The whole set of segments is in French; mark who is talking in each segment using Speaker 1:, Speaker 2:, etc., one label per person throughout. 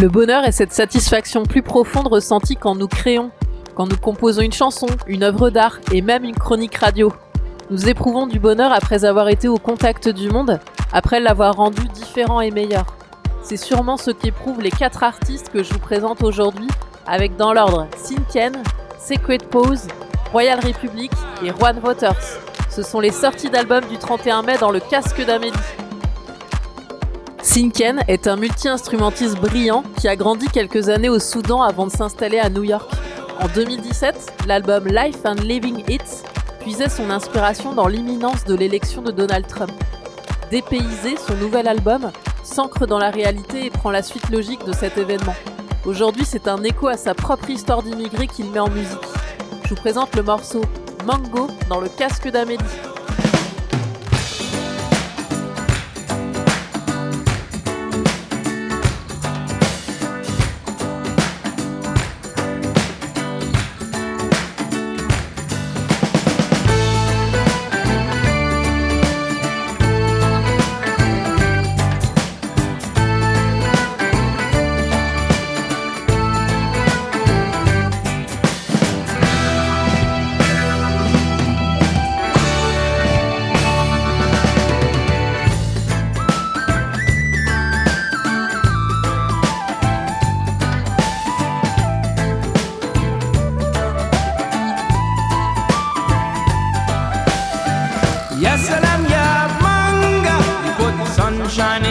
Speaker 1: Le bonheur est cette satisfaction plus profonde ressentie quand nous créons, quand nous composons une chanson, une œuvre d'art et même une chronique radio. Nous éprouvons du bonheur après avoir été au contact du monde, après l'avoir rendu différent et meilleur. C'est sûrement ce qu'éprouvent les quatre artistes que je vous présente aujourd'hui, avec dans l'ordre Sinken, Secret Pose, Royal Republic et Juan Waters. Ce sont les sorties d'albums du 31 mai dans le casque d'Amélie. Sinken est un multi-instrumentiste brillant qui a grandi quelques années au Soudan avant de s'installer à New York. En 2017, l'album Life and Living It puisait son inspiration dans l'imminence de l'élection de Donald Trump. Dépaysé, son nouvel album s'ancre dans la réalité et prend la suite logique de cet événement. Aujourd'hui, c'est un écho à sa propre histoire d'immigré qu'il met en musique. Je vous présente le morceau Mango dans le casque d'Amélie.
Speaker 2: Yes,
Speaker 3: and
Speaker 2: I'm your manga. You put sunshine in.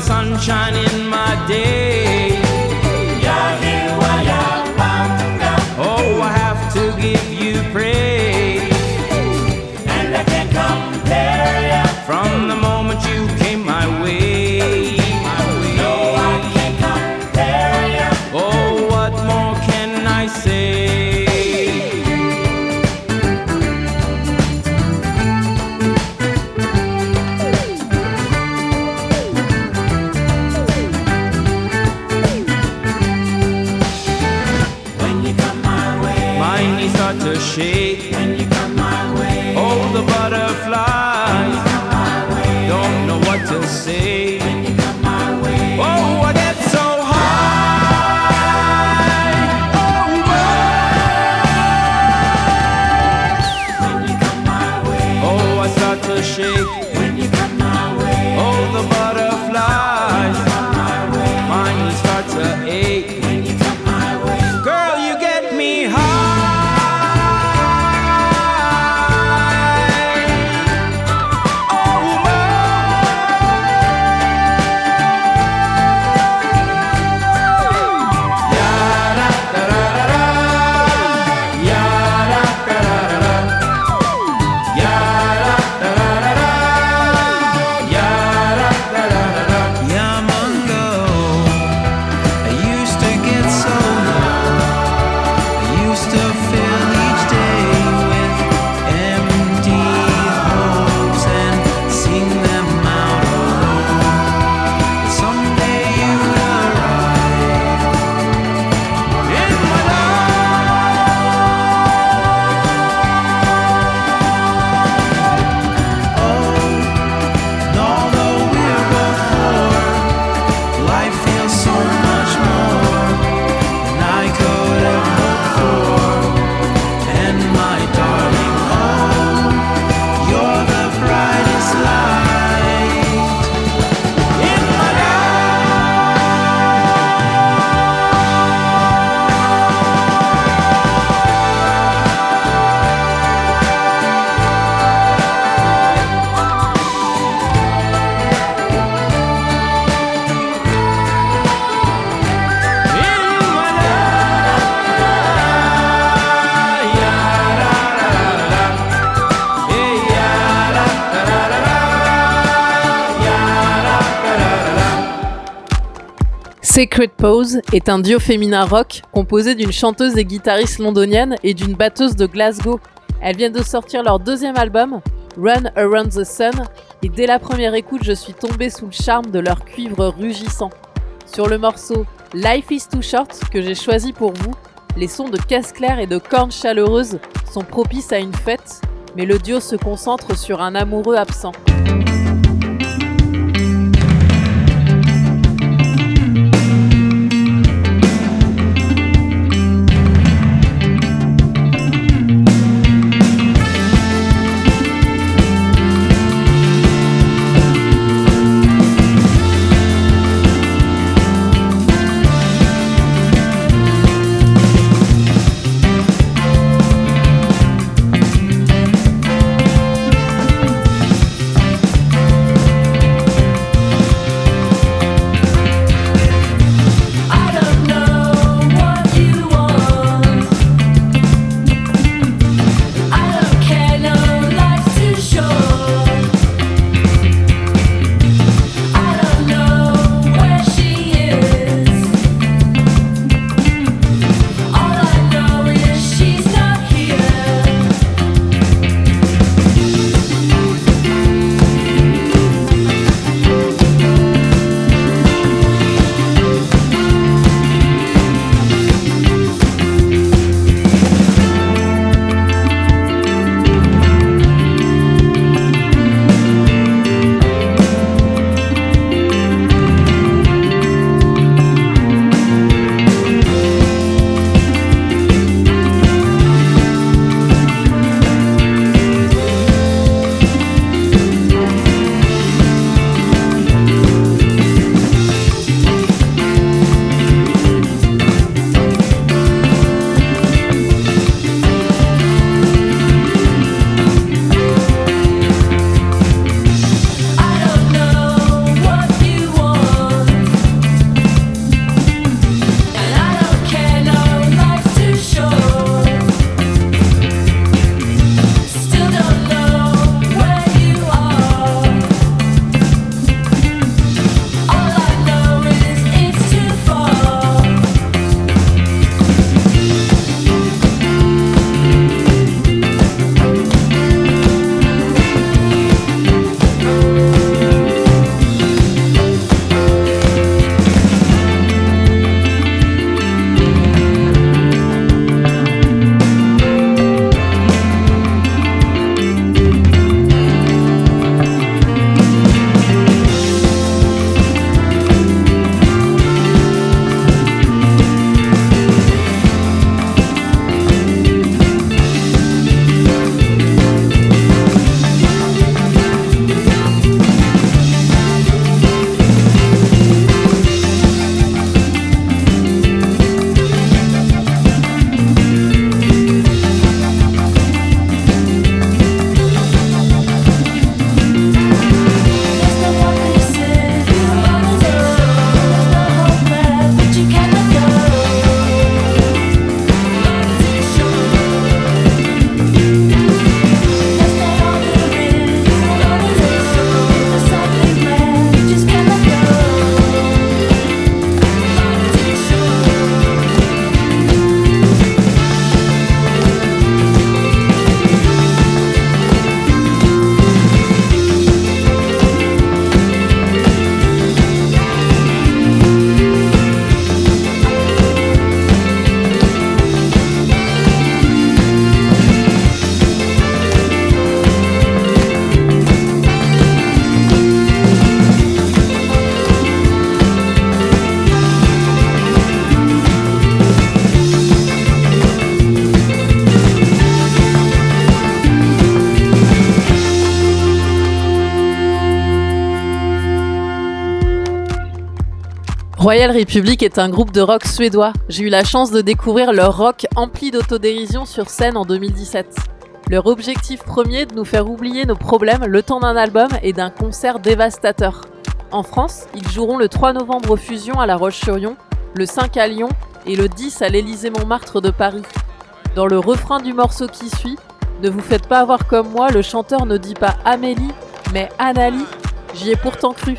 Speaker 2: sunshine in my day.
Speaker 1: Secret Pose est un duo féminin rock composé d'une chanteuse et guitariste londonienne et d'une batteuse de Glasgow. Elles viennent de sortir leur deuxième album, Run Around the Sun, et dès la première écoute, je suis tombée sous le charme de leur cuivre rugissant. Sur le morceau Life is Too Short que j'ai choisi pour vous, les sons de caisse claire et de cornes chaleureuses sont propices à une fête, mais le duo se concentre sur un amoureux absent. Royal Republic est un groupe de rock suédois. J'ai eu la chance de découvrir leur rock empli d'autodérision sur scène en 2017. Leur objectif premier de nous faire oublier nos problèmes le temps d'un album et d'un concert dévastateur. En France, ils joueront le 3 novembre au Fusion à La Roche-sur-Yon, le 5 à Lyon et le 10 à l'Élysée-Montmartre de Paris. Dans le refrain du morceau qui suit, ne vous faites pas avoir comme moi, le chanteur ne dit pas Amélie, mais Annalie. J'y ai pourtant cru.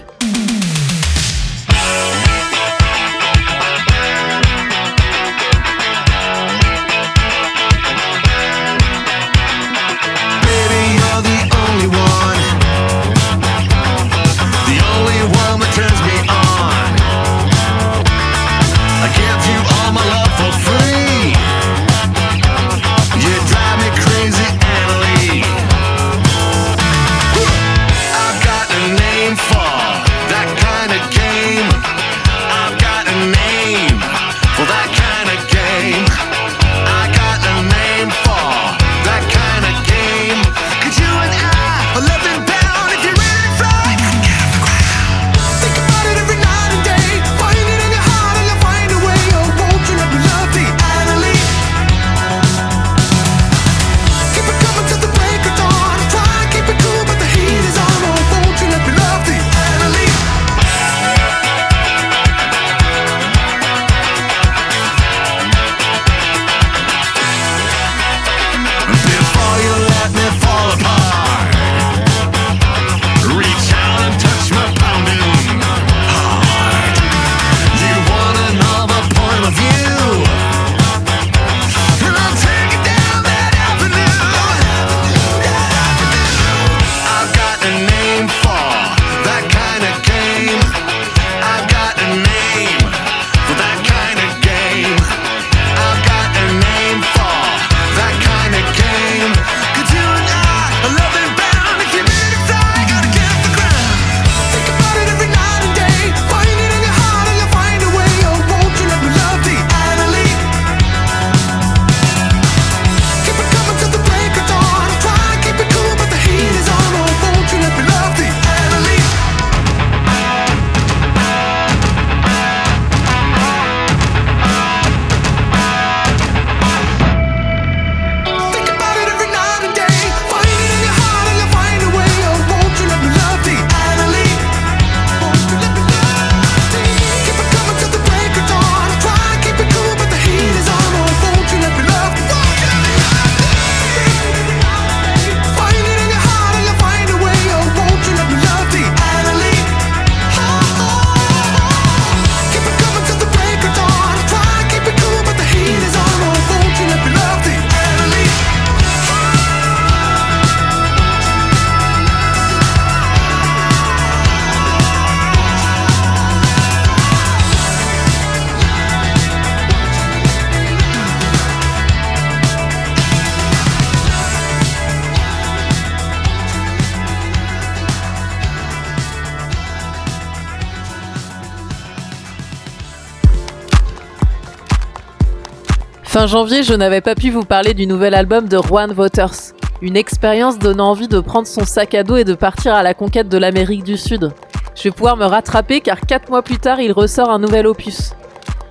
Speaker 1: Fin janvier, je n'avais pas pu vous parler du nouvel album de Juan Waters. Une expérience donnant envie de prendre son sac à dos et de partir à la conquête de l'Amérique du Sud. Je vais pouvoir me rattraper car 4 mois plus tard, il ressort un nouvel opus.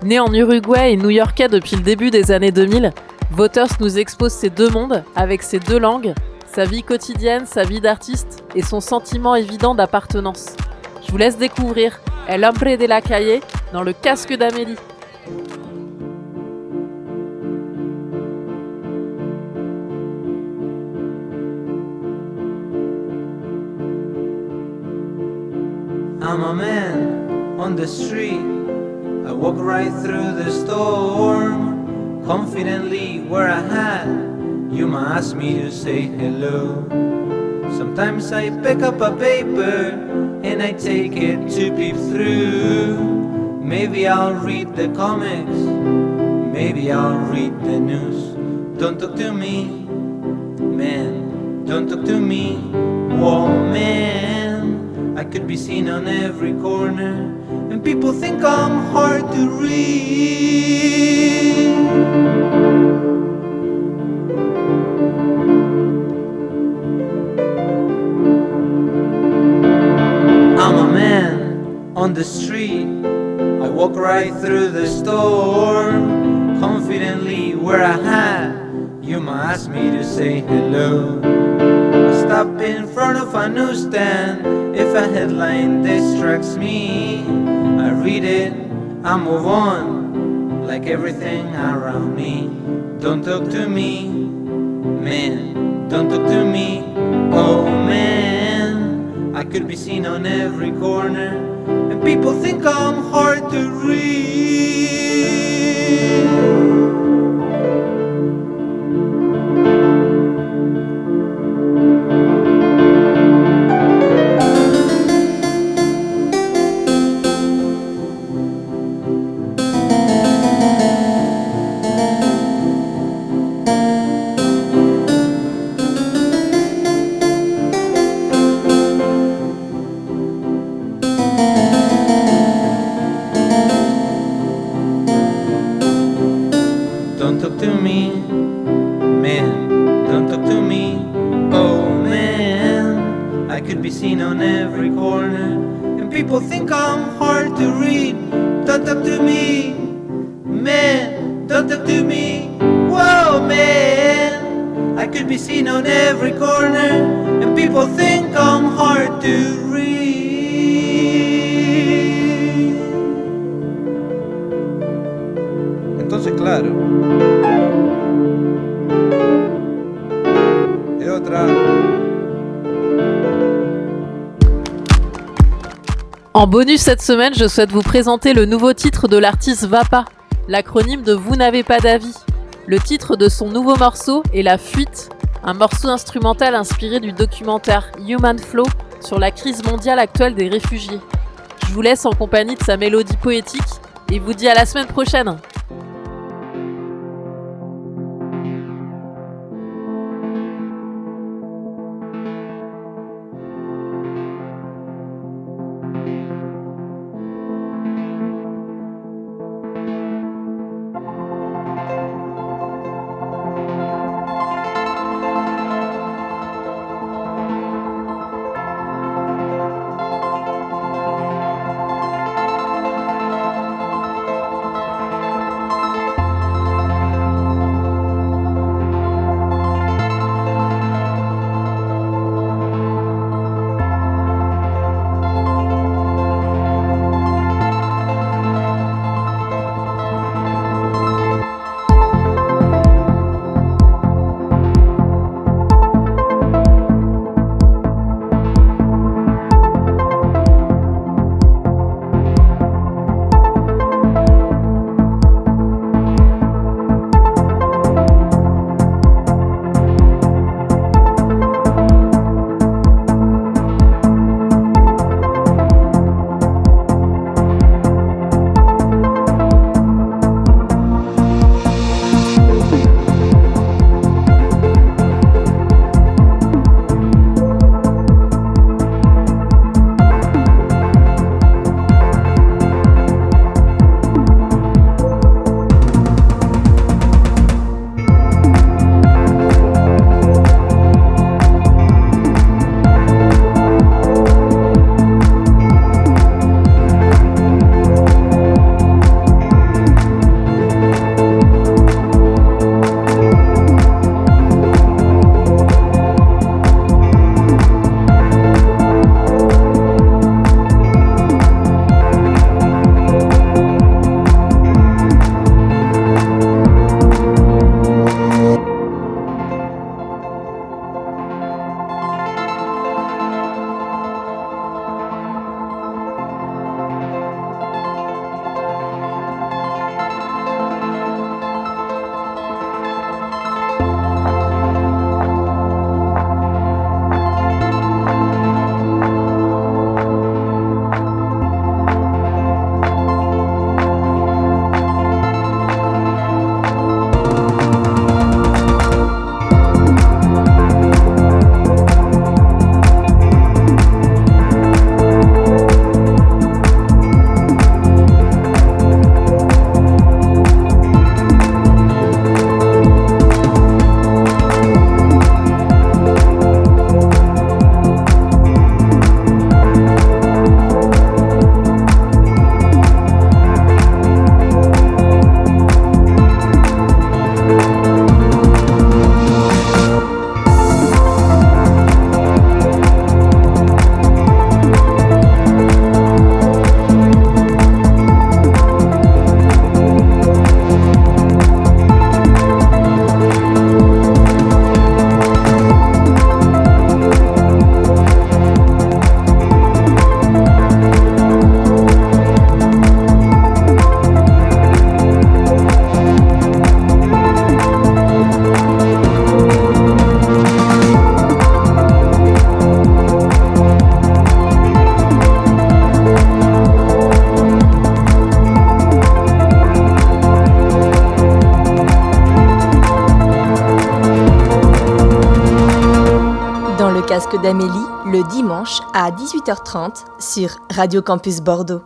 Speaker 1: Né en Uruguay et new-yorkais depuis le début des années 2000, Waters nous expose ces deux mondes avec ses deux langues, sa vie quotidienne, sa vie d'artiste et son sentiment évident d'appartenance. Je vous laisse découvrir El Hombre de la Calle dans le casque d'Amélie.
Speaker 4: I'm a man on the street. I walk right through the storm, confidently wear a hat. You might ask me to say hello. Sometimes I pick up a paper and I take it to peep through. Maybe I'll read the comics, maybe I'll read the news. Don't talk to me, man. Don't talk to me, woman. I could be seen on every corner, and people think I'm hard to read. I'm a man on the street. I walk right through the storm, confidently where I hat. You might ask me to say hello. I stop in front of a newsstand if a headline distracts me. I read it, I move on, like everything around me. Don't talk to me, man. Don't talk to me, oh man. I could be seen on every corner, and people think I'm hard to read.
Speaker 1: En bonus cette semaine, je souhaite vous présenter le nouveau titre de l'artiste Vapa, l'acronyme de Vous n'avez pas d'avis. Le titre de son nouveau morceau est La Fuite, un morceau instrumental inspiré du documentaire Human Flow sur la crise mondiale actuelle des réfugiés. Je vous laisse en compagnie de sa mélodie poétique et vous dis à la semaine prochaine.
Speaker 5: À 18h30 sur Radio Campus Bordeaux.